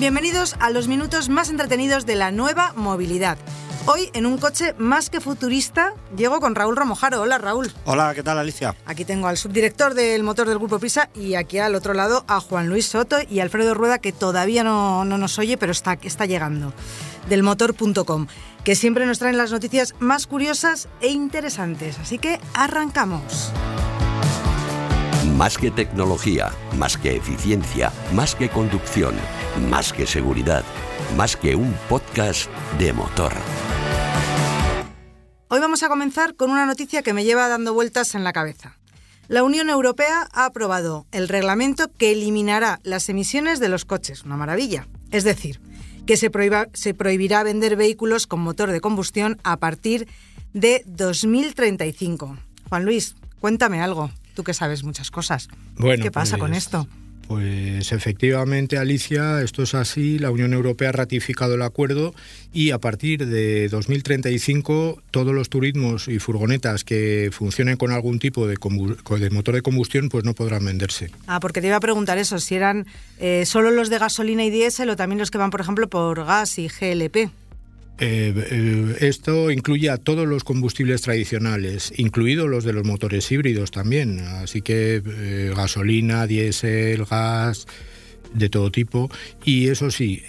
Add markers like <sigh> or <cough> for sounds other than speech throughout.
Bienvenidos a los minutos más entretenidos de la nueva movilidad. Hoy, en un coche más que futurista, llego con Raúl Romojaro. Hola, Raúl. Hola, ¿qué tal, Alicia? Aquí tengo al subdirector del motor del Grupo Prisa y aquí al otro lado a Juan Luis Soto y Alfredo Rueda, que todavía no, no nos oye, pero está, está llegando, del motor.com, que siempre nos traen las noticias más curiosas e interesantes. Así que arrancamos. Más que tecnología, más que eficiencia, más que conducción, más que seguridad, más que un podcast de motor. Hoy vamos a comenzar con una noticia que me lleva dando vueltas en la cabeza. La Unión Europea ha aprobado el reglamento que eliminará las emisiones de los coches. Una maravilla. Es decir, que se, se prohibirá vender vehículos con motor de combustión a partir de 2035. Juan Luis, cuéntame algo. Tú que sabes muchas cosas. Bueno, ¿Qué pasa con pues- esto? Pues efectivamente, Alicia, esto es así. La Unión Europea ha ratificado el acuerdo y a partir de 2035 todos los turismos y furgonetas que funcionen con algún tipo de, de motor de combustión pues no podrán venderse. Ah, porque te iba a preguntar eso, si eran eh, solo los de gasolina y diésel o también los que van, por ejemplo, por gas y GLP. Eh, eh, esto incluye a todos los combustibles tradicionales, incluidos los de los motores híbridos también. Así que eh, gasolina, diésel, gas, de todo tipo. Y eso sí,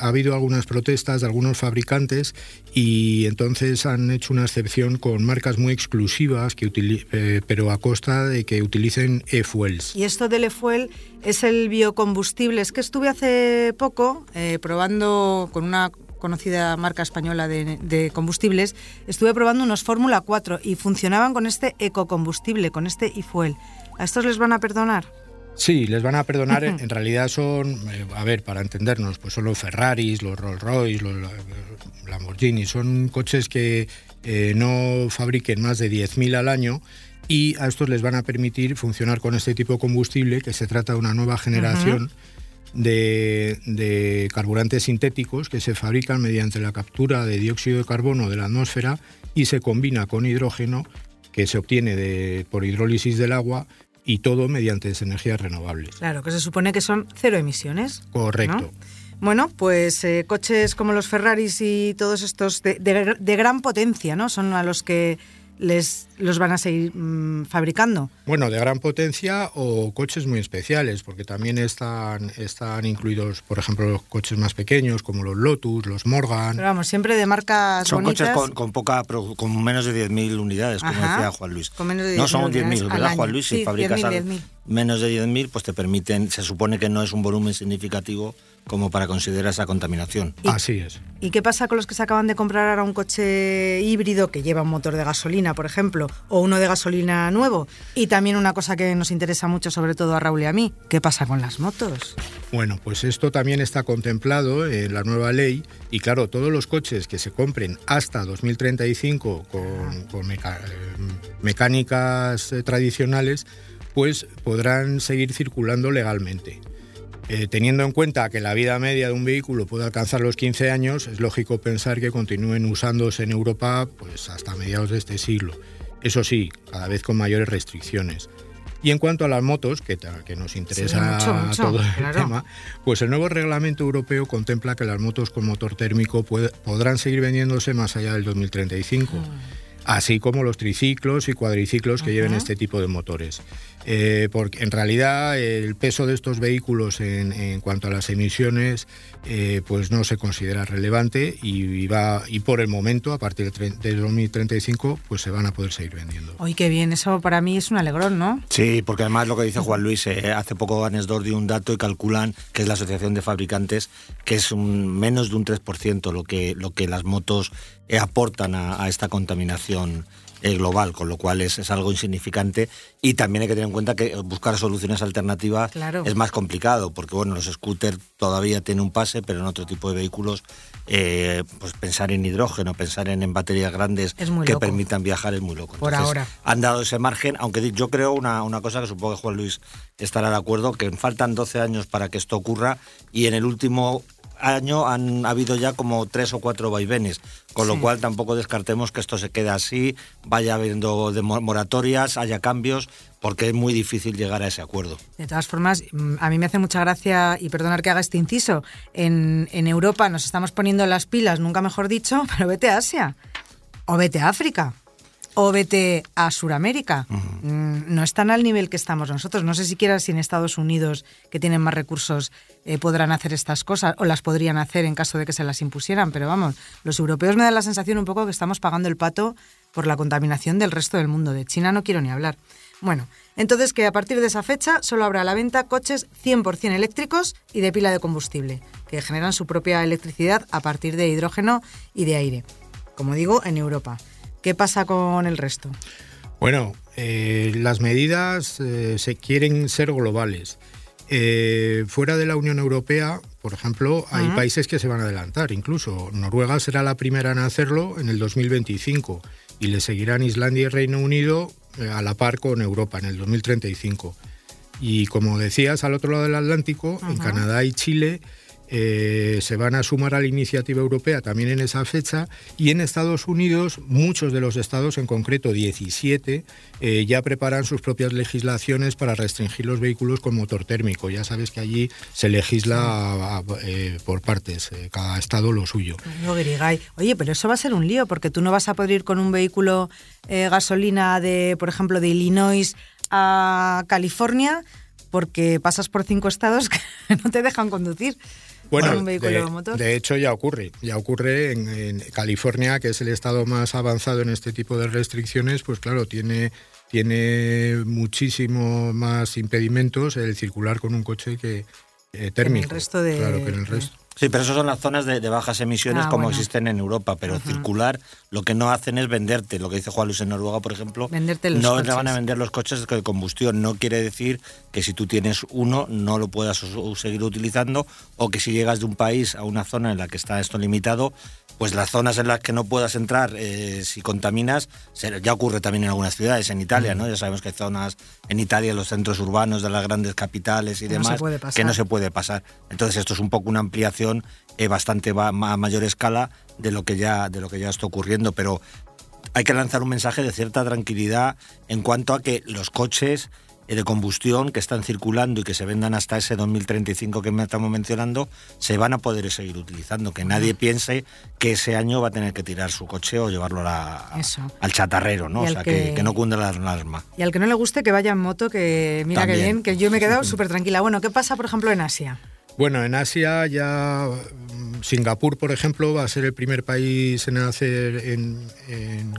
ha habido algunas protestas de algunos fabricantes y entonces han hecho una excepción con marcas muy exclusivas, que eh, pero a costa de que utilicen e-fuels. Y esto del e-fuel es el biocombustible. Es que estuve hace poco probando con una conocida marca española de, de combustibles, estuve probando unos Fórmula 4 y funcionaban con este ecocombustible, con este e-fuel. ¿A estos les van a perdonar? Sí, les van a perdonar. En realidad son, eh, a ver, para entendernos, pues son los Ferraris, los Rolls Royce, los la- Lamborghini. Son coches que eh, no fabriquen más de 10.000 al año y a estos les van a permitir funcionar con este tipo de combustible, que se trata de una nueva generación de, de carburantes sintéticos que se fabrican mediante la captura de dióxido de carbono de la atmósfera y se combina con hidrógeno que se obtiene de- por hidrólisis del agua y todo mediante energías renovables. Claro, que se supone que son cero emisiones. Correcto. ¿no? Bueno, pues eh, coches como los Ferraris y todos estos de, de- de gran potencia, ¿no? Son a los que les los van a seguir mm, fabricando. Bueno, de gran potencia o coches muy especiales, porque también están, están incluidos, por ejemplo, los coches más pequeños como los Lotus, los Morgan. Pero vamos, siempre de marcas Son bonitas. coches con, con poca, con menos de 10.000 unidades, como Ajá. decía Juan Luis. Con menos de no 10.000 son 10.000, unidades al ¿verdad. Juan Luis? Sí, si fabricas 10.000, al- 10.000. menos de 10.000, pues te permiten, se supone que no es un volumen significativo como para considerar esa contaminación. Y- Así es. ¿Y qué pasa con los que se acaban de comprar ahora un coche híbrido que lleva un motor de gasolina, por ejemplo, o uno de gasolina nuevo? Y también una cosa que nos interesa mucho, sobre todo a Raúl y a mí, ¿qué pasa con las motos? Bueno, pues esto también está contemplado en la nueva ley y claro, todos los coches que se compren hasta 2035 con, con meca- eh, mecánicas eh, tradicionales, pues podrán seguir circulando legalmente. Eh, teniendo en cuenta que la vida media de un vehículo puede alcanzar los 15 años, es lógico pensar que continúen usándose en Europa pues, hasta mediados de este siglo. Eso sí, cada vez con mayores restricciones. Y en cuanto a las motos, que, nos interesa mucho, mucho, todo el claro. tema, pues el nuevo reglamento europeo contempla que las motos con motor térmico puede- podrán seguir vendiéndose más allá del 2035. así como los triciclos y cuadriciclos que lleven este tipo de motores. Eh, porque en realidad el peso de estos vehículos en, en cuanto a las emisiones eh, pues no se considera relevante y, y va y por el momento a partir de, tre- de 2035 pues se van a poder seguir vendiendo. Oye, qué bien, eso para mí es un alegrón, ¿no? Sí, porque además lo que dice Juan Luis, eh, hace poco Anesdor dio un dato y calculan que es la Asociación de Fabricantes, que es un, menos de un 3% lo que, lo que las motos aportan a, a esta contaminación eh, global, con lo cual es, es, algo insignificante y también hay que tener en cuenta que buscar soluciones alternativas es más complicado, porque bueno, los scooters todavía tienen un pase, pero en otro tipo de vehículos eh, pues pensar en hidrógeno, pensar en, baterías grandes que permitan viajar es muy loco. Por ahora. Han dado ese margen, aunque yo creo una, una cosa que supongo que Juan Luis estará de acuerdo, que faltan 12 años para que esto ocurra y en el último año han habido ya como tres o cuatro vaivenes, con lo cual tampoco descartemos que esto se quede así, vaya habiendo moratorias, haya cambios, porque es muy difícil llegar a ese acuerdo. De todas formas, mm, a mí me hace mucha gracia, y perdonar que haga este inciso, en, en Europa nos estamos poniendo las pilas, nunca mejor dicho, <laughs> pero vete a Asia o vete a África o vete a Sudamérica. Mm, no están al nivel que estamos nosotros. No sé siquiera si en Estados Unidos, que tienen más recursos, eh, podrán hacer estas cosas o las podrían hacer en caso de que se las impusieran. Pero vamos, los europeos me dan la sensación un poco que estamos pagando el pato por la contaminación del resto del mundo. De China no quiero ni hablar. Bueno, entonces que a partir de esa fecha solo habrá a la venta coches 100% eléctricos y de pila de combustible, que generan su propia electricidad a partir de hidrógeno y de aire. Como digo, en Europa. ¿Qué pasa con el resto? Bueno, eh, las medidas eh, se quieren ser globales. Eh, fuera de la Unión Europea, por ejemplo, hay países que se van a adelantar. Incluso Noruega será la primera en hacerlo en el 2025 y le seguirán Islandia y Reino Unido a la par con Europa en el 2035. Y como decías, al otro lado del Atlántico, en Canadá y Chile, eh, se van a sumar a la iniciativa europea también en esa fecha y en Estados Unidos muchos de los estados, en concreto 17, eh, ya preparan sus propias legislaciones para restringir los vehículos con motor térmico. Ya sabes que allí se legisla eh, por partes, cada estado lo suyo. Oye, pero eso va a ser un lío porque tú no vas a poder ir con un vehículo gasolina de, por ejemplo, de Illinois a California porque pasas por cinco estados <laughs> que no te dejan conducir. Bueno, de, hecho ya ocurre, ya ocurre en, California, que es el estado más avanzado en este tipo de restricciones, pues claro, tiene, tiene muchísimo más impedimentos el circular con un coche que eh, térmico. el resto de... Claro, que en el resto. Sí, pero esas son las zonas de, bajas emisiones ah, como existen en Europa, pero circular lo que no hacen es venderte, lo que dice Juan Luis en Noruega, por ejemplo, venderte los no le van a vender los coches de combustión, no quiere decir que si tú tienes uno no lo puedas seguir utilizando o que si llegas de un país a una zona en la que está esto limitado, pues las zonas en las que no puedas entrar eh, si contaminas, ya ocurre también en algunas ciudades, en Italia, ¿no? Ya sabemos que hay zonas en Italia, los centros urbanos de las grandes capitales y demás, que no se puede pasar. Entonces esto es un poco una ampliación eh, bastante a mayor escala de lo que ya de lo que ya está ocurriendo, pero hay que lanzar un mensaje de cierta tranquilidad en cuanto a que los coches de combustión que están circulando y que se vendan hasta ese 2035 que estamos mencionando, se van a poder seguir utilizando. Que nadie piense que ese año va a tener que tirar su coche o llevarlo al chatarrero, ¿no? O sea, que, no cunda la alarma. Y al que no le guste, que vaya en moto, que mira que bien, que yo me he quedado súper tranquila. Bueno, ¿qué pasa, por ejemplo, en Asia? Bueno, en Asia ya mm, Singapur, por ejemplo, va a ser el primer país en hacer en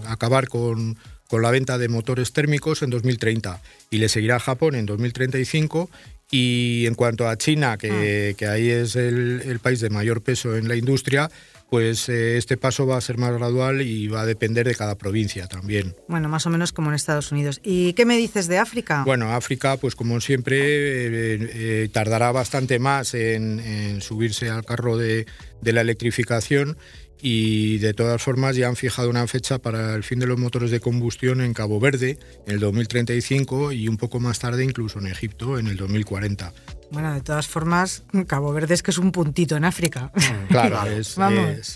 acabar con con la venta de motores térmicos en 2030 y le seguirá Japón en 2035 y en cuanto a China, que, ah. ahí es el, país de mayor peso en la industria, pues eh, este paso va a ser más gradual y va a depender de cada provincia también. Bueno, más o menos como en Estados Unidos. ¿Y qué me dices de África? Bueno, África, pues como siempre, eh, eh, tardará bastante más en, subirse al carro de, de la electrificación y de todas formas ya han fijado una fecha para el fin de los motores de combustión en Cabo Verde en el 2035 y un poco más tarde incluso en Egipto en el 2040. Bueno, de todas formas, Cabo Verde es que es un puntito en África. Claro, <laughs> es,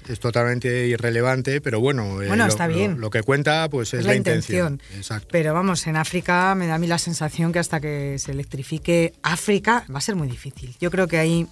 es, totalmente irrelevante, pero bueno, eh, bueno está bien. Lo, que cuenta pues es, la, intención. Exacto. Pero vamos, en África me da a mí la sensación que hasta que se electrifique África va a ser muy difícil. Yo creo que ahí...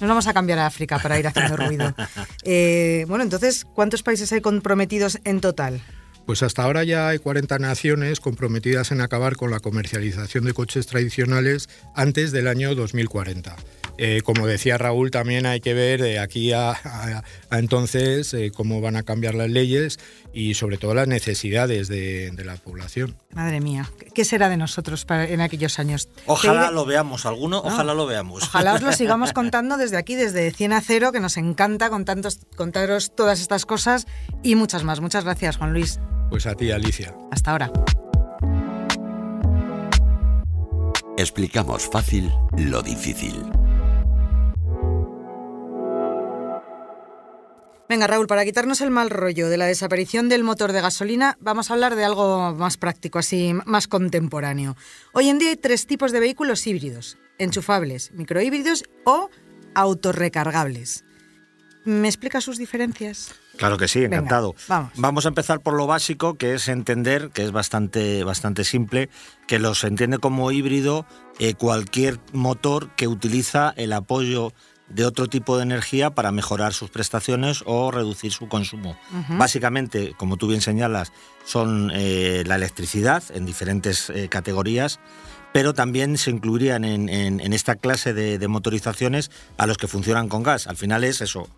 Nos vamos a cambiar a África para ir haciendo ruido. <laughs> Eh, bueno, entonces, ¿cuántos países hay comprometidos en total? Pues hasta ahora ya hay 40 naciones comprometidas en acabar con la comercialización de coches tradicionales antes del año 2040. Eh, como decía Raúl, también hay que ver de aquí a, entonces eh, cómo van a cambiar las leyes y sobre todo las necesidades de, la población. Madre mía, ¿qué será de nosotros en aquellos años? Ojalá lo veamos, alguno, ojalá lo veamos. Ojalá os lo <laughs> sigamos contando desde aquí, desde 100 a 0, que nos encanta contaros todas estas cosas y muchas más. Muchas gracias, Juan Luis. Pues a ti, Alicia. Hasta ahora. Explicamos fácil lo difícil. Venga, Raúl, para quitarnos el mal rollo de la desaparición del motor de gasolina, vamos a hablar de algo más práctico, así más contemporáneo. Hoy en día hay tres tipos de vehículos híbridos, enchufables, microhíbridos o autorrecargables. ¿Me explica sus diferencias? Claro que sí, encantado. vamos. a empezar por lo básico, que es entender, que es bastante, bastante simple, que los entiende como híbrido eh, cualquier motor que utiliza el apoyo de otro tipo de energía para mejorar sus prestaciones o reducir su consumo. Básicamente, como tú bien señalas, son eh, la electricidad en diferentes eh, categorías, pero también se incluirían en, esta clase de, motorizaciones a los que funcionan con gas. Al final es eso,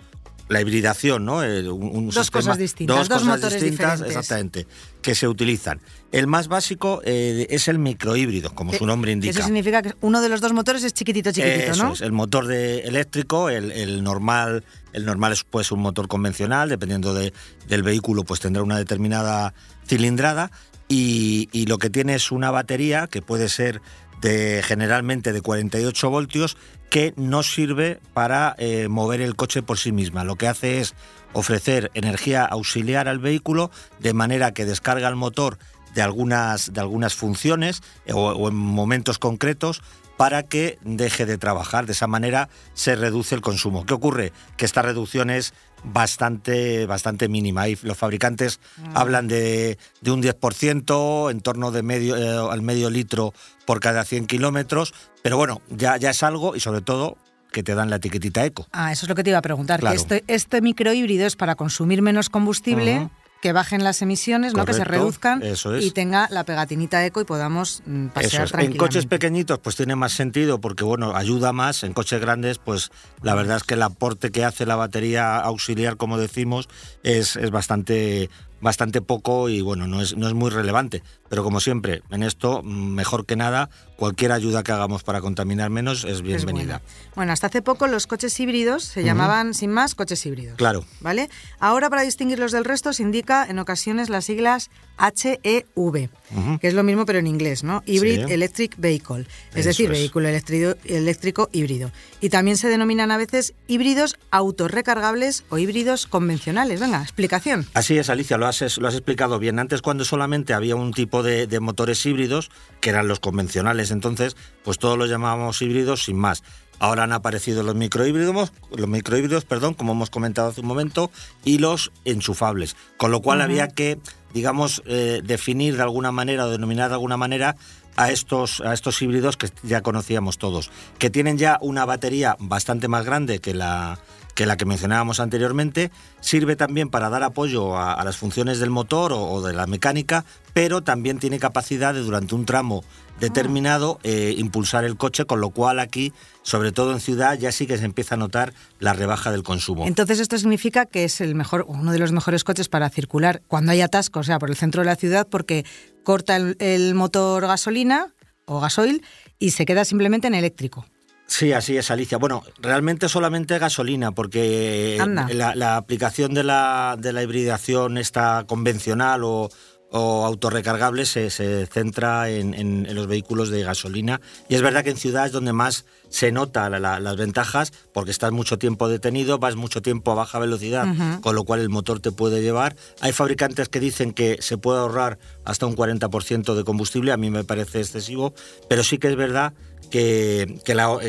la hibridación, ¿no? Eh, dos cosas distintas, dos, motores distintas, diferentes. exactamente, que se utilizan. El más básico eh, es el microhíbrido, como su nombre indica. Eso significa que uno de los dos motores es chiquitito, chiquitito, eso Es, el motor de eléctrico, el, normal, el normal es pues un motor convencional, dependiendo de, del vehículo, pues tendrá una determinada cilindrada. Y, y lo que tiene es una batería que puede ser de generalmente de 48 voltios que no sirve para eh, mover el coche por sí misma. Lo que hace es ofrecer energía auxiliar al vehículo de manera que descarga el motor de algunas, de algunas funciones eh, o, en momentos concretos para que deje de trabajar. De esa manera se reduce el consumo. ¿Qué ocurre? Que esta reducción es bastante, bastante mínima. Y los fabricantes mm. hablan de, de, un 10%, en torno de medio, eh, al medio litro por cada 100 kilómetros, pero bueno, ya, ya es algo y sobre todo que te dan la etiquetita eco. Ah, eso es lo que te iba a preguntar, que este, este microhíbrido es para consumir menos combustible que bajen las emisiones, ¿no? que se reduzcan y tenga la pegatinita eco y podamos mm, pasear tranquilamente. En coches pequeñitos pues tiene más sentido porque bueno, ayuda más, en coches grandes pues la verdad es que el aporte que hace la batería auxiliar, como decimos, es, es bastante bastante poco y bueno, no es, no es muy relevante. Pero como siempre, en esto, mejor que nada, cualquier ayuda que hagamos para contaminar menos es bienvenida. bueno. hasta hace poco los coches híbridos se llamaban sin más coches híbridos. Claro. ¿Vale? Ahora para distinguirlos del resto se indica en ocasiones las siglas HEV, que es lo mismo pero en inglés, ¿no? Hybrid Electric Vehicle, es decir, vehículo eléctrico, eléctrico híbrido. Y también se denominan a veces híbridos autorrecargables o híbridos convencionales. Venga, explicación. Así es, Alicia, lo has, lo has explicado bien. Antes cuando solamente había un tipo de, de motores híbridos, que eran los convencionales, entonces, pues todos los llamábamos híbridos sin más. Ahora han aparecido los microhíbridos, los microhíbridos, perdón, como hemos comentado hace un momento, y los enchufables. Con lo cual había que, digamos, eh, definir de alguna manera o denominar de alguna manera a estos, a estos híbridos que ya conocíamos todos, que tienen ya una batería bastante más grande que la, que la que mencionábamos anteriormente, sirve también para dar apoyo a, las funciones del motor o, de la mecánica, pero también tiene capacidad de durante un tramo determinado eh, impulsar el coche, con lo cual aquí, sobre todo en ciudad, ya sí que se empieza a notar la rebaja del consumo. Entonces esto significa que es el mejor, uno de los mejores coches para circular cuando hay atasco, o sea, por el centro de la ciudad, porque corta el, motor gasolina o gasoil y se queda simplemente en eléctrico. Sí, así es, Alicia. Bueno, realmente solamente gasolina, porque la, aplicación de la, de la hibridación esta convencional o, o autorrecargable se, se centra en, los vehículos de gasolina. Y es verdad que en ciudades es donde más se nota las ventajas, porque estás mucho tiempo detenido, vas mucho tiempo a baja velocidad, con lo cual el motor te puede llevar. Hay fabricantes que dicen que se puede ahorrar hasta un 40% de combustible, a mí me parece excesivo, pero sí que es verdad que,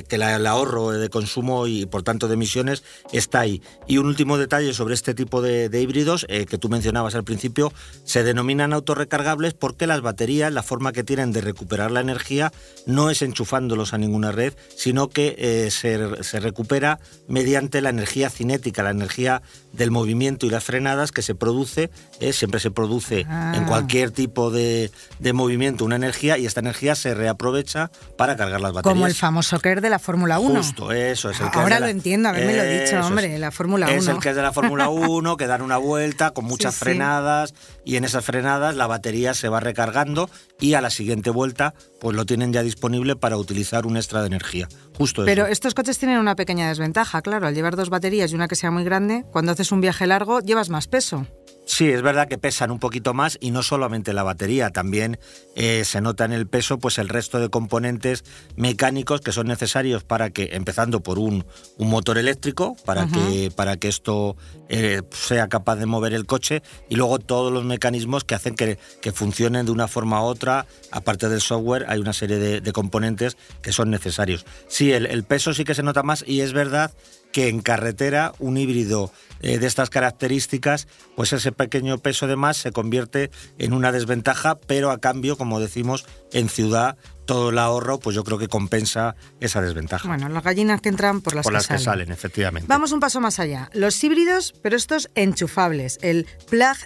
el ahorro de consumo y por tanto de emisiones está ahí. Y un último detalle sobre este tipo de, híbridos eh, que tú mencionabas al principio, se denominan autorrecargables porque las baterías, la forma que tienen de recuperar la energía no es enchufándolos a ninguna red, sino que eh, se, recupera mediante la energía cinética, la energía del movimiento y las frenadas que se produce, eh, siempre se produce en ah. cualquier tipo de, de movimiento una energía y esta energía se reaprovecha para cargar las como el famoso KER de la Fórmula 1. Justo, eso es el Ahora lo entiendo, haberme lo dicho, hombre, la Fórmula 1. Es el es de la Fórmula <laughs> 1, que dan una vuelta con muchas frenadas y en esas frenadas la batería se va recargando y a la siguiente vuelta pues lo tienen ya disponible para utilizar un extra de energía. Justo Pero estos coches tienen una pequeña desventaja, claro, al llevar dos baterías y una que sea muy grande, cuando haces un viaje largo llevas más peso. Sí, es verdad que pesan un poquito más y no solamente la batería, también eh, se nota en el peso pues el resto de componentes mecánicos que son necesarios para que, empezando por un, un motor eléctrico, para que, para que esto eh, sea capaz de mover el coche, y luego todos los mecanismos que hacen que, que funcionen de una forma u otra, aparte del software, hay una serie de, de componentes que son necesarios. Sí, el, el peso sí que se nota más y es verdad que en carretera un híbrido eh, de estas características, pues ese pequeño peso de más se convierte en una desventaja, pero a cambio, como decimos, en ciudad todo el ahorro, pues yo creo que compensa esa desventaja. Bueno, las gallinas que entran por las, por que, las que salen. salen, efectivamente. Vamos un paso más allá. Los híbridos, pero estos enchufables, el plug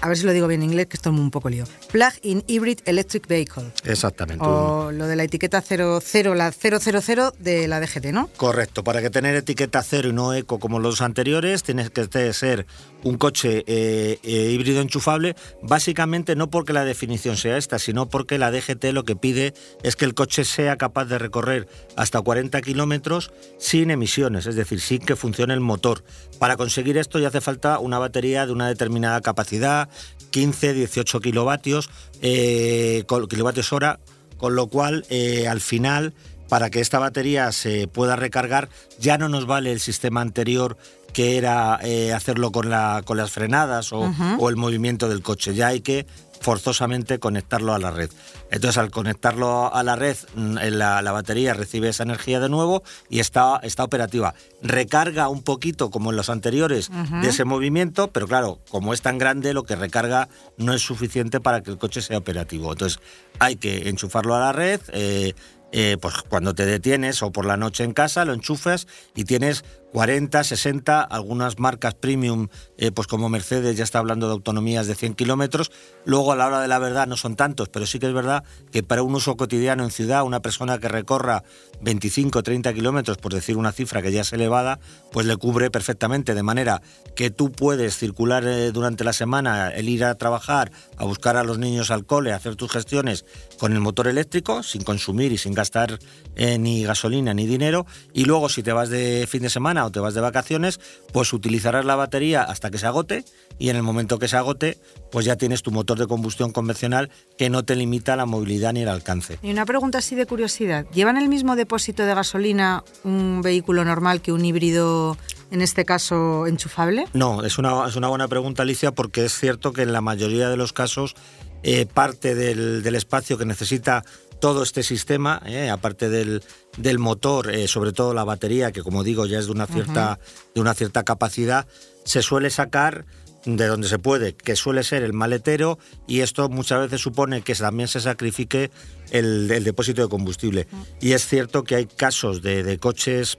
a ver si lo digo bien en inglés, que esto es un poco lío. Plug-in Hybrid Electric Vehicle. Exactamente. O lo de la etiqueta 00, la 000 de la DGT, ¿no? Correcto. Para que tener etiqueta cero y no eco como los anteriores, tienes que ser un coche eh, eh, híbrido enchufable, básicamente no porque la definición sea esta, sino porque la DGT lo que pide es que el coche sea capaz de recorrer hasta 40 kilómetros sin emisiones, es decir, sin que funcione el motor. Para conseguir esto ya hace falta una batería de una determinada capacidad, 15, 18 kilovatios, eh, kilovatios hora, con lo cual eh, al final para que esta batería se pueda recargar ya no nos vale el sistema anterior que era eh, hacerlo con, la, con las frenadas o, uh -huh. o el movimiento del coche, ya hay que forzosamente conectarlo a la red. Entonces, al conectarlo a la red, la, la, batería recibe esa energía de nuevo y está, está operativa. Recarga un poquito, como en los anteriores, uh -huh. de ese movimiento, pero claro, como es tan grande, lo que recarga no es suficiente para que el coche sea operativo. Entonces, hay que enchufarlo a la red. Eh, eh, pues cuando te detienes o por la noche en casa, lo enchufas y tienes 40, 60, algunas marcas premium, eh, pues como Mercedes ya está hablando de autonomías de 100 kilómetros. Luego a la hora de la verdad no son tantos, pero sí que es verdad que para un uso cotidiano en ciudad, una persona que recorra 25, 30 kilómetros, por decir una cifra que ya es elevada, pues le cubre perfectamente, de manera que tú puedes circular eh, durante la semana, el ir a trabajar, a buscar a los niños al cole, hacer tus gestiones con el motor eléctrico, sin consumir y sin gastar eh, ni gasolina ni dinero, y luego si te vas de fin de semana o te vas de vacaciones, pues utilizarás la batería hasta que se agote y en el momento que se agote, pues ya tienes tu motor de combustión convencional que no te limita la movilidad ni el alcance. Y una pregunta así de curiosidad, ¿llevan el mismo depósito de gasolina un vehículo normal que un híbrido en este caso enchufable? No, es una, es una buena pregunta, Alicia, porque es cierto que en la mayoría de los casos eh, parte del, del espacio que necesita todo este sistema, eh, aparte del, del motor, eh, sobre todo la batería, que como digo ya es de una cierta, uh -huh. de una cierta capacidad, se suele sacar de donde se puede, que suele ser el maletero, y esto muchas veces supone que también se sacrifique el, el depósito de combustible. Uh -huh. Y es cierto que hay casos de, de coches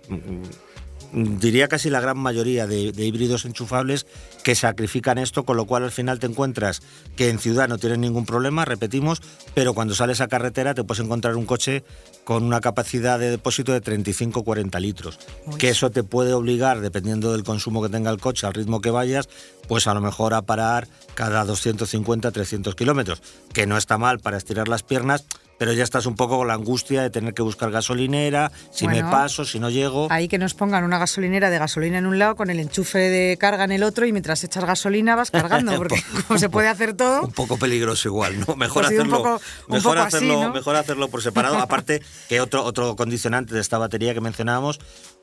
diría casi la gran mayoría de, de, híbridos enchufables que sacrifican esto, con lo cual al final te encuentras que en ciudad no tienes ningún problema, repetimos, pero cuando sales a carretera te puedes encontrar un coche con una capacidad de depósito de 35-40 litros, Uy. que eso te puede obligar, dependiendo del consumo que tenga el coche, al ritmo que vayas, pues a lo mejor a parar cada 250-300 kilómetros, que no está mal para estirar las piernas, pero ya estás un poco con la angustia de tener que buscar gasolinera, si bueno, me paso, si no llego. Ahí que nos pongan una gasolinera de gasolina en un lado con el enchufe de carga en el otro y mientras echas gasolina vas cargando, <laughs> porque como se puede hacer todo. Un poco peligroso igual, ¿no? Mejor pues hacerlo, poco, mejor, hacerlo así, ¿no? mejor hacerlo por separado. Aparte que otro, otro condicionante de esta batería que mencionábamos,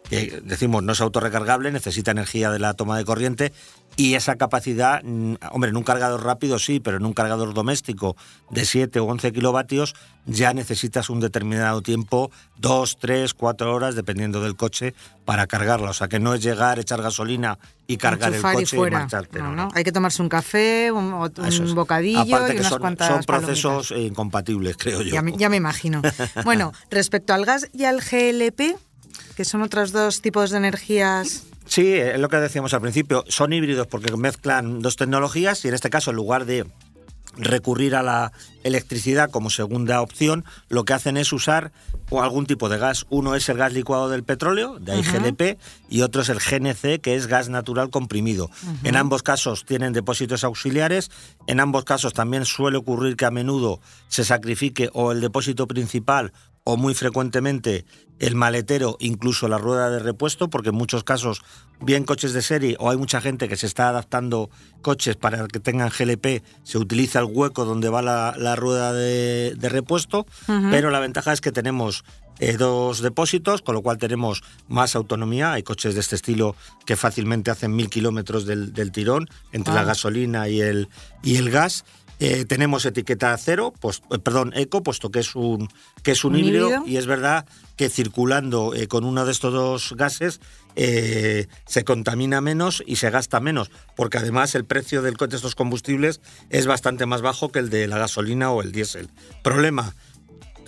que decimos no es autorrecargable, necesita energía de la toma de corriente y esa capacidad, mm, hombre, en un cargador rápido sí, pero en un cargador doméstico de 7 o 11 kilovatios ya necesitas un determinado tiempo, dos, tres, cuatro horas, dependiendo del coche, para cargarla. O sea, que no es llegar, echar gasolina y cargar Enchufar el coche y, marcharte. No, no. Hay que tomarse un café, un, un es. bocadillo Aparte y que unas son, cuantas son procesos palomitas. incompatibles, creo yo. Ya me imagino. <laughs> bueno, respecto al gas y al GLP, que son otros dos tipos de energías Sí, es lo que decíamos al principio. Son híbridos porque mezclan dos tecnologías y en este caso, en lugar de recurrir a la electricidad como segunda opción, lo que hacen es usar algún tipo de gas. Uno es el gas licuado del petróleo, de ahí uh -huh. GLP, y otro es el GNC, que es gas natural comprimido. Uh -huh. En ambos casos tienen depósitos auxiliares, en ambos casos también suele ocurrir que a menudo se sacrifique o el depósito principal o muy frecuentemente el maletero, incluso la rueda de repuesto, porque en muchos casos, bien coches de serie o hay mucha gente que se está adaptando coches para que tengan GLP, se utiliza el hueco donde va la, rueda de, repuesto, pero la ventaja es que tenemos eh, dos depósitos, con lo cual tenemos más autonomía. Hay coches de este estilo que fácilmente hacen mil kilómetros del, tirón entre la gasolina y el, y el gas. Eh, tenemos etiqueta cero, pues, perdón, eco, puesto que es un, que es un, híbrido, y es verdad que circulando eh, con uno de estos dos gases se contamina menos y se gasta menos, porque además el precio del, de estos combustibles es bastante más bajo que el de la gasolina o el diésel. Problema,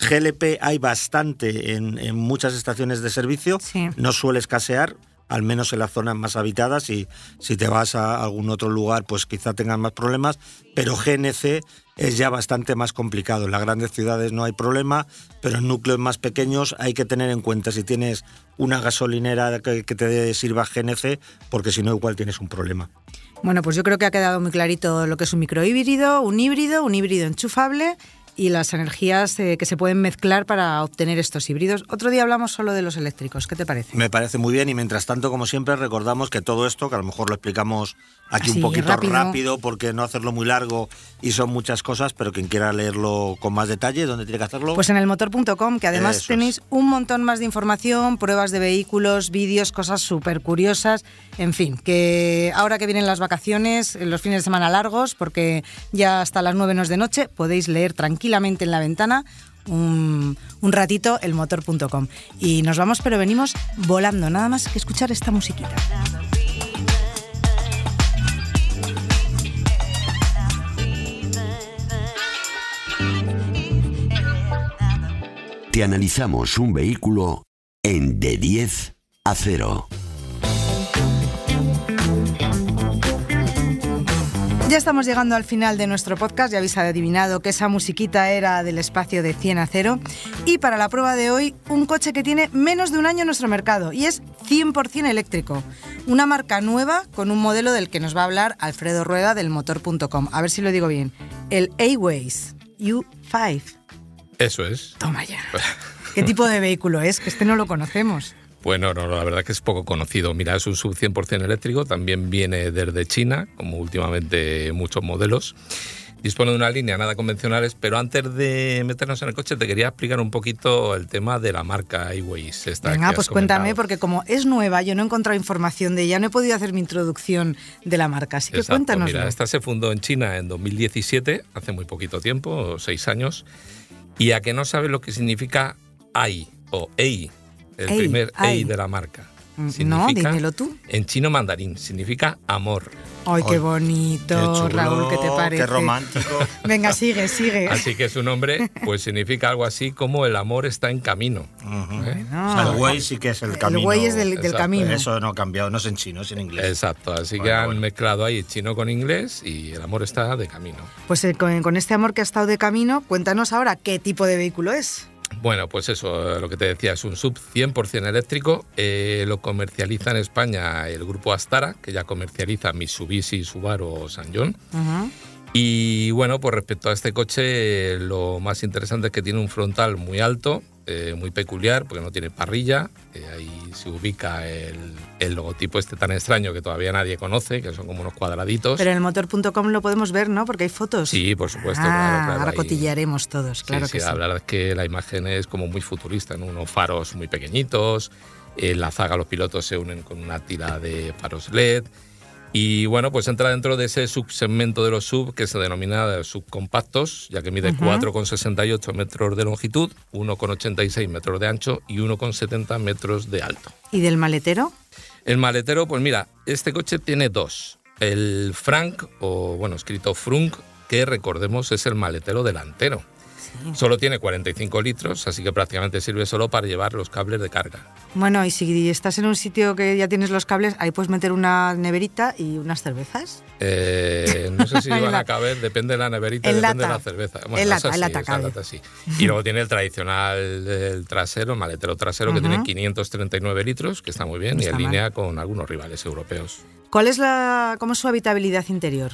GLP hay bastante en, muchas estaciones de servicio, no suele escasear, al menos en las zonas más habitadas y si te vas a algún otro lugar pues quizá tengas más problemas, pero GNC es ya bastante más complicado. En las grandes ciudades no hay problema, pero en núcleos más pequeños hay que tener en cuenta si tienes una gasolinera que, te sirva GNC, porque si no igual tienes un problema. Bueno, pues yo creo que ha quedado muy clarito lo que es un microhíbrido, un híbrido, un híbrido enchufable y las energías eh, que se pueden mezclar para obtener estos híbridos. Otro día hablamos solo de los eléctricos. ¿Qué te parece? Me parece muy bien y mientras tanto, como siempre, recordamos que todo esto, que a lo mejor lo explicamos aquí un poquito rápido. porque no hacerlo muy largo y son muchas cosas, pero quien quiera leerlo con más detalle, ¿dónde tiene que hacerlo? Pues en el motor.com, que además tenéis un montón más de información, pruebas de vehículos, vídeos, cosas súper curiosas. En fin, que ahora que vienen las vacaciones, los fines de semana largos, porque ya hasta las 9 no es de noche, podéis leer tranquilamente en la ventana un, un, ratito el motor.com. Y nos vamos, pero venimos volando, nada más que escuchar esta musiquita. Analizamos un vehículo en de 10 a 0. Ya estamos llegando al final de nuestro podcast, ya habéis adivinado que esa musiquita era del espacio de 100 a 0. Y para la prueba de hoy, un coche que tiene menos de un año en nuestro mercado y es 100% eléctrico. Una marca nueva con un modelo del que nos va a hablar Alfredo Rueda del motor.com. A ver si lo digo bien. El A-Ways U5. Eso es. Toma ya. <laughs> ¿Qué tipo de vehículo es? Que este no lo conocemos. Bueno, no, la verdad que es poco conocido. Mira, es un sub 100% eléctrico, también viene desde China, como últimamente muchos modelos. Dispone de una línea nada convencionales, pero antes de meternos en el coche te quería explicar un poquito el tema de la marca iWays. Venga, pues cuéntame, porque como es nueva, yo no he encontrado información de ella, no he podido hacer mi introducción de la marca, así que cuéntanos. Mira, esta se fundó en China en 2017, hace muy poquito tiempo, seis años y a que no sabe lo que significa AI o EI, el primer EI de la marca. Mm, no, dímelo tú. En chino mandarín significa amor. Ay, qué bonito, Raúl, ¿qué te parece? Qué romántico. <laughs> Venga, sigue, sigue. Así que su nombre pues significa algo así como el amor está en camino. ¿Eh? el güey sí que es el camino. El güey es del, camino. Eso no ha cambiado, no es en chino, es en inglés. Exacto, así que han mezclado ahí chino con inglés y el amor está de camino. Pues eh, con este amor que ha estado de camino, cuéntanos ahora qué tipo de vehículo es. Bueno, pues eso, lo que te decía, es un sub 100% eléctrico. Eh, lo comercializa en España el grupo Astara, que ya comercializa Mitsubishi, Subaru o San John. Y bueno, pues respecto a este coche, lo más interesante es que tiene un frontal muy alto, eh, muy peculiar, porque no tiene parrilla. Eh, ahí se ubica el, logotipo este tan extraño que todavía nadie conoce, que son como unos cuadraditos. Pero en el motor.com lo podemos ver, ¿no? Porque hay fotos. Sí, por supuesto. Ah, ahora cotillaremos todos, claro que sí. La verdad es que la imagen es como muy futurista, en unos faros muy pequeñitos. En la zaga los pilotos se unen con una tira de faros LED. Y bueno, pues entra dentro de ese subsegmento de los sub que se denomina subcompactos, ya que mide 4,68 metros de longitud, 1,86 metros de ancho y 1,70 metros de alto. ¿Y del maletero? El maletero, pues mira, este coche tiene dos. El Frank, o bueno, escrito Frunk, que recordemos es el maletero delantero. Solo tiene 45 litros, así que prácticamente sirve solo para llevar los cables de carga. Bueno, y si estás en un sitio que ya tienes los cables, ahí puedes meter una neverita y unas cervezas. Eh, no sé si <laughs> van a caber, depende de la neverita, depende de la cerveza. Bueno, el lata, lata, sí. Y luego tiene el tradicional el trasero, el maletero trasero, que tiene 539 litros, que está muy bien, y en línea con algunos rivales europeos. ¿Cuál es la, cómo es su habitabilidad interior?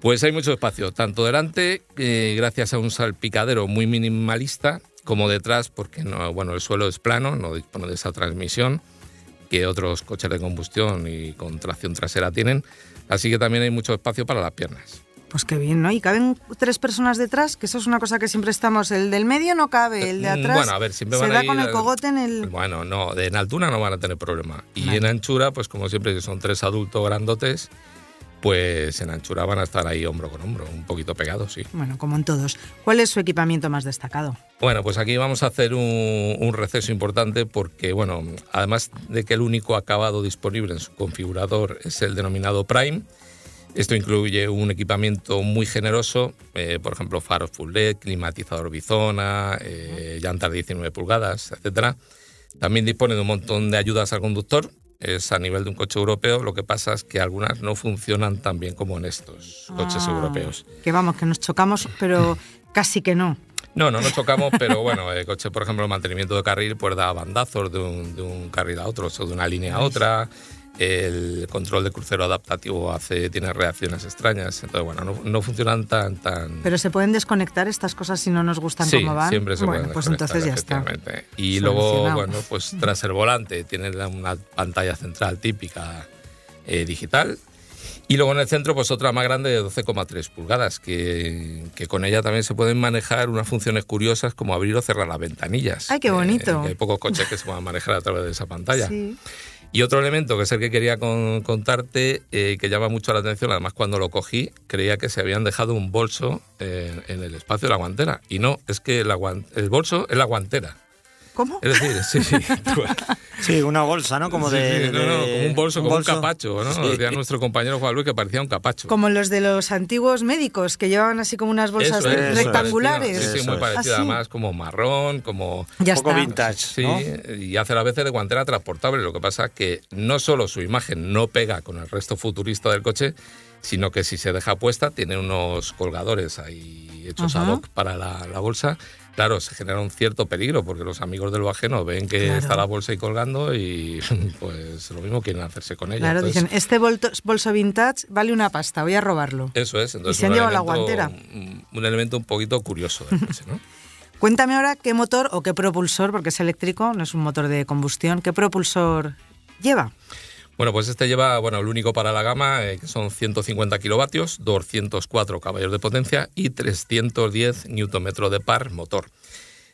Pues hay mucho espacio, tanto delante, eh, gracias a un salpicadero muy minimalista, como detrás, porque no, bueno, el suelo es plano, no dispone de esa transmisión que otros coches de combustión y con tracción trasera tienen, así que también hay mucho espacio para las piernas. Pues qué bien, ¿no? Y caben tres personas detrás, que eso es una cosa que siempre estamos. El del medio no cabe, el de Mm, atrás Bueno, a ver, siempre se van da a ir, con el eh, cogote en el. Bueno, no, en altura no van a tener problema. Y Vale. en anchura, pues como siempre, que son tres adultos grandotes, pues en anchura van a estar ahí hombro con hombro, un poquito pegados, sí. Bueno, como en todos. ¿Cuál es su equipamiento más destacado? Bueno, pues aquí vamos a hacer un, un receso importante porque, bueno, además de que el único acabado disponible en su configurador es el denominado Prime, esto incluye un equipamiento muy generoso, eh, por ejemplo, faros full LED, climatizador bizona, eh, llantas de 19 pulgadas, etcétera. También dispone de un montón de ayudas al conductor. Es a nivel de un coche europeo, lo que pasa es que algunas no funcionan tan bien como en estos coches Ah, europeos. Que vamos, que nos chocamos, pero <laughs> casi que no. No, no nos chocamos, pero bueno, el coche, por ejemplo, el mantenimiento de carril, pues da bandazos de un, de un carril a otro, o sea, de una línea a otra. El control de crucero adaptativo hace, tiene reacciones extrañas. Entonces, bueno, no, no funcionan tan. tan Pero se pueden desconectar estas cosas si no nos gustan sí, como van. siempre se bueno, pueden pues entonces ya está. Y luego, bueno, pues tras el volante tiene una pantalla central típica eh, digital. Y luego en el centro, pues otra más grande de 12,3 pulgadas, que, que con ella también se pueden manejar unas funciones curiosas como abrir o cerrar las ventanillas. Ay, qué Eh, bonito. que hay pocos coches que se puedan manejar a través de esa pantalla. Sí. Y otro elemento que es el que quería con- contarte, eh, que llama mucho la atención, además cuando lo cogí, creía que se habían dejado un bolso eh, en el espacio de la guantera. Y no, es que guan- el bolso es la guantera. ¿Cómo? Es decir, sí, sí. <laughs> Sí, una bolsa, ¿no? Como sí, de, sí, no, no, como un bolso, como un capacho, ¿no? Sí. Decía nuestro compañero Juan Luis que parecía un capacho. Como los de los antiguos médicos que llevaban así como unas bolsas Eso Eso rectangulares. Sí, sí, Eso muy ¿Ah, sí? además como marrón, como... Ya Un poco está. vintage, Sí, ¿no? y hace a veces de guantera transportable. Lo que pasa es que no solo su imagen no pega con el resto futurista del coche, sino que si se deja puesta tiene unos colgadores ahí hechos Ajá. ad hoc para la, la bolsa. Claro, se genera un cierto peligro porque los amigos del ajeno ven que Claro. está la bolsa ahí colgando y <laughs> pues lo mismo quieren hacerse con ella. Claro, Entonces, dicen, este bolso vintage vale una pasta, voy a robarlo. Eso es, entonces Y se han llevado la guantera. Un, un elemento un poquito curioso del coche, ¿no? <laughs> Cuéntame ahora qué motor o qué propulsor, porque es eléctrico, no es un motor de combustión, ¿qué propulsor lleva? Bueno, pues este lleva, bueno, el único para la gama, eh, que son 150 kilovatios, 204 caballos de potencia y 310 newtonmetros de par motor.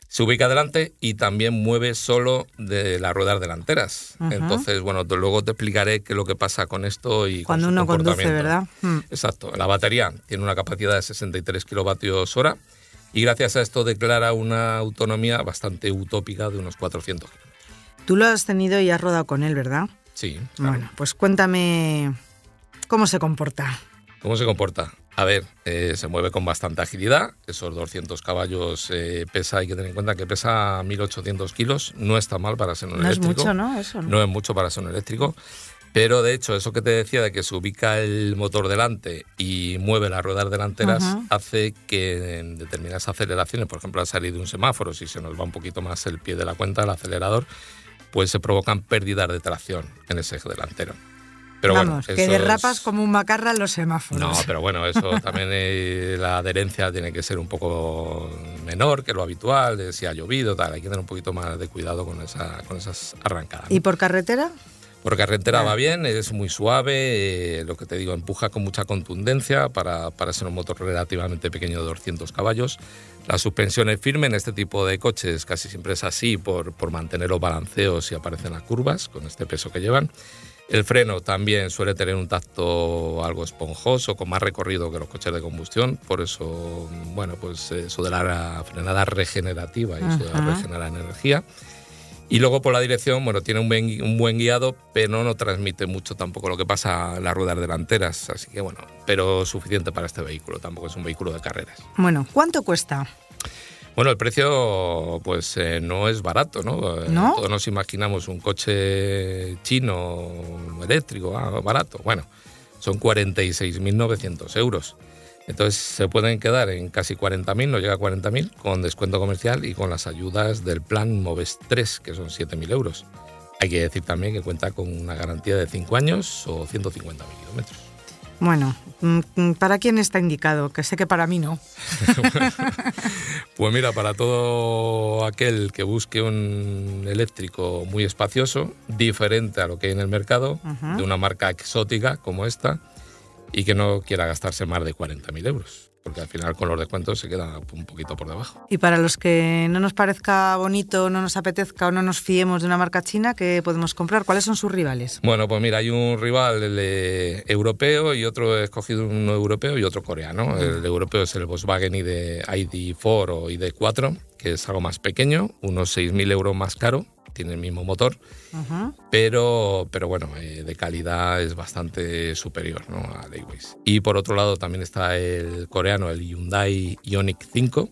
Se ubica delante y también mueve solo de las ruedas delanteras. Ajá. Entonces, bueno, te- luego te explicaré qué es lo que pasa con esto y con Cuando su uno conduce. ¿verdad? Mm. Exacto. La batería tiene una capacidad de 63 kilovatios hora y gracias a esto declara una autonomía bastante utópica de unos 400 kilómetros. Tú lo has tenido y has rodado con él, ¿verdad? Sí. claro. Bueno, pues cuéntame cómo se comporta. ¿Cómo se comporta? A ver, eh, se mueve con bastante agilidad. Esos 200 caballos eh, pesa, hay que tener en cuenta que pesa 1800 kilos. No está mal para ser un No es eléctrico. mucho, ¿no? Eso, ¿no? No es mucho para ser un eléctrico. Pero de hecho, eso que te decía de que se ubica el motor delante y mueve las ruedas delanteras hace que en determinadas aceleraciones, por ejemplo, al salir de un semáforo, si se nos va un poquito más el pie de la cuenta, el acelerador, pues se provocan pérdidas de tracción en ese eje delantero. Pero Vamos, bueno, que derrapas es- como un macarra en los semáforos. no, pero bueno, eso <laughs> también eh, la adherencia tiene que ser un poco menor que lo habitual, de si ha llovido, tal. Hay que tener un poquito más de cuidado con, esa, con esas arrancadas. ¿no? ¿Y por carretera? Por carretera va bien, es muy suave, eh, lo que te digo, empuja con mucha contundencia para, para ser un motor relativamente pequeño de 200 caballos. La suspensión es firme en este tipo de coches, casi siempre es así por, por mantener los balanceos y aparecen las curvas con este peso que llevan. El freno también suele tener un tacto algo esponjoso, con más recorrido que los coches de combustión, por eso, bueno, pues eso de la frenada regenerativa y eso de Ajá. regenerar energía. Y luego por la dirección, bueno, tiene un buen, un buen guiado, pero no transmite mucho tampoco lo que pasa en las ruedas delanteras. Así que bueno, pero suficiente para este vehículo, tampoco es un vehículo de carreras. Bueno, ¿cuánto cuesta? Bueno, el precio pues eh, no es barato, ¿no? Eh, ¿No? Todos nos imaginamos un coche chino eléctrico, ah, barato. Bueno, son 46.900 euros. Entonces se pueden quedar en casi 40.000, no llega a 40.000, con descuento comercial y con las ayudas del plan Moves 3, que son 7.000 euros. Hay que decir también que cuenta con una garantía de 5 años o 150.000 kilómetros. Bueno, mm, mm, ¿para quién está indicado? Que sé que para mí no. <laughs> pues mira, para todo aquel que busque un eléctrico muy espacioso, diferente a lo que hay en el mercado, de una marca exótica como esta, y que no quiera gastarse más de 40.000 euros porque al final con los descuentos se queda un poquito por debajo. Y para los que no nos parezca bonito, no nos apetezca o no nos fiemos de una marca china, ¿qué podemos comprar? ¿Cuáles son sus rivales? Bueno, pues mira, hay un rival europeo y otro he escogido uno europeo y otro coreano. El europeo es el Volkswagen ID4 o ID4, que es algo más pequeño, unos 6.000 euros más caro tiene el mismo motor, pero, pero bueno, eh, de calidad es bastante superior ¿no? a Dayways. Y por otro lado también está el coreano, el Hyundai Ioniq 5,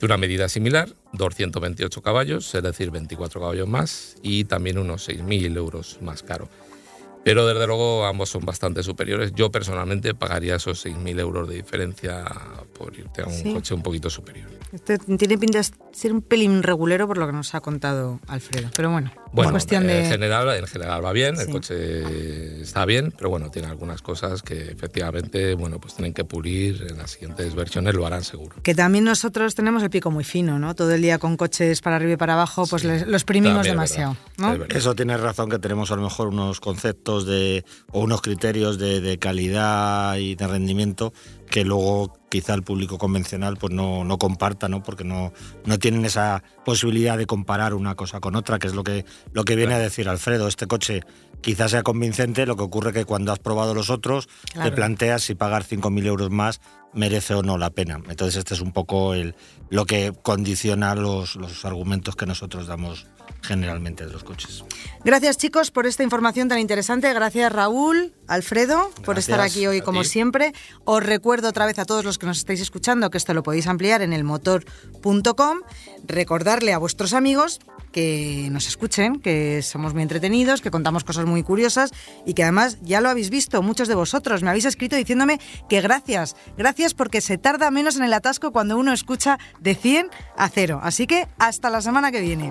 de una medida similar, 228 caballos, es decir, 24 caballos más, y también unos 6.000 euros más caro. Pero desde luego ambos son bastante superiores. Yo personalmente pagaría esos 6.000 euros de diferencia por irte a un coche un poquito superior. Este tiene pinta de ser un pelín regulero por lo que nos ha contado Alfredo. Pero bueno, bueno cuestión en, general, en general va bien, el coche está bien, pero bueno, tiene algunas cosas que efectivamente bueno, pues tienen que pulir en las siguientes versiones, lo harán seguro. Que también nosotros tenemos el pico muy fino, ¿no? Todo el día con coches para arriba y para abajo, pues los exprimimos demasiado. ¿no? Eso tiene razón que tenemos a lo mejor unos conceptos de, o unos criterios de, calidad y de rendimiento que luego quizá el público convencional pues no, no comparta, ¿no? porque no, no tienen esa posibilidad de comparar una cosa con otra, que es lo que, lo que viene a decir Alfredo. Este coche quizás sea convincente, lo que ocurre que cuando has probado los otros, te planteas si pagar 5.000 euros más merece o no la pena. Entonces este es un poco el, lo que condiciona los, los argumentos que nosotros damos generalmente de los coches. Gracias chicos por esta información tan interesante. Gracias Raúl, Alfredo, por estar aquí hoy como siempre. Os recuerdo otra vez a todos los que nos estáis escuchando que esto lo podéis ampliar en elmotor.com. Recordarle a vuestros amigos que nos escuchen, que somos muy entretenidos, que contamos cosas muy curiosas y que además ya lo habéis visto, muchos de vosotros me habéis escrito diciéndome que gracias, porque se tarda menos en el atasco cuando uno escucha de 100 a 0. Así que hasta la semana que viene.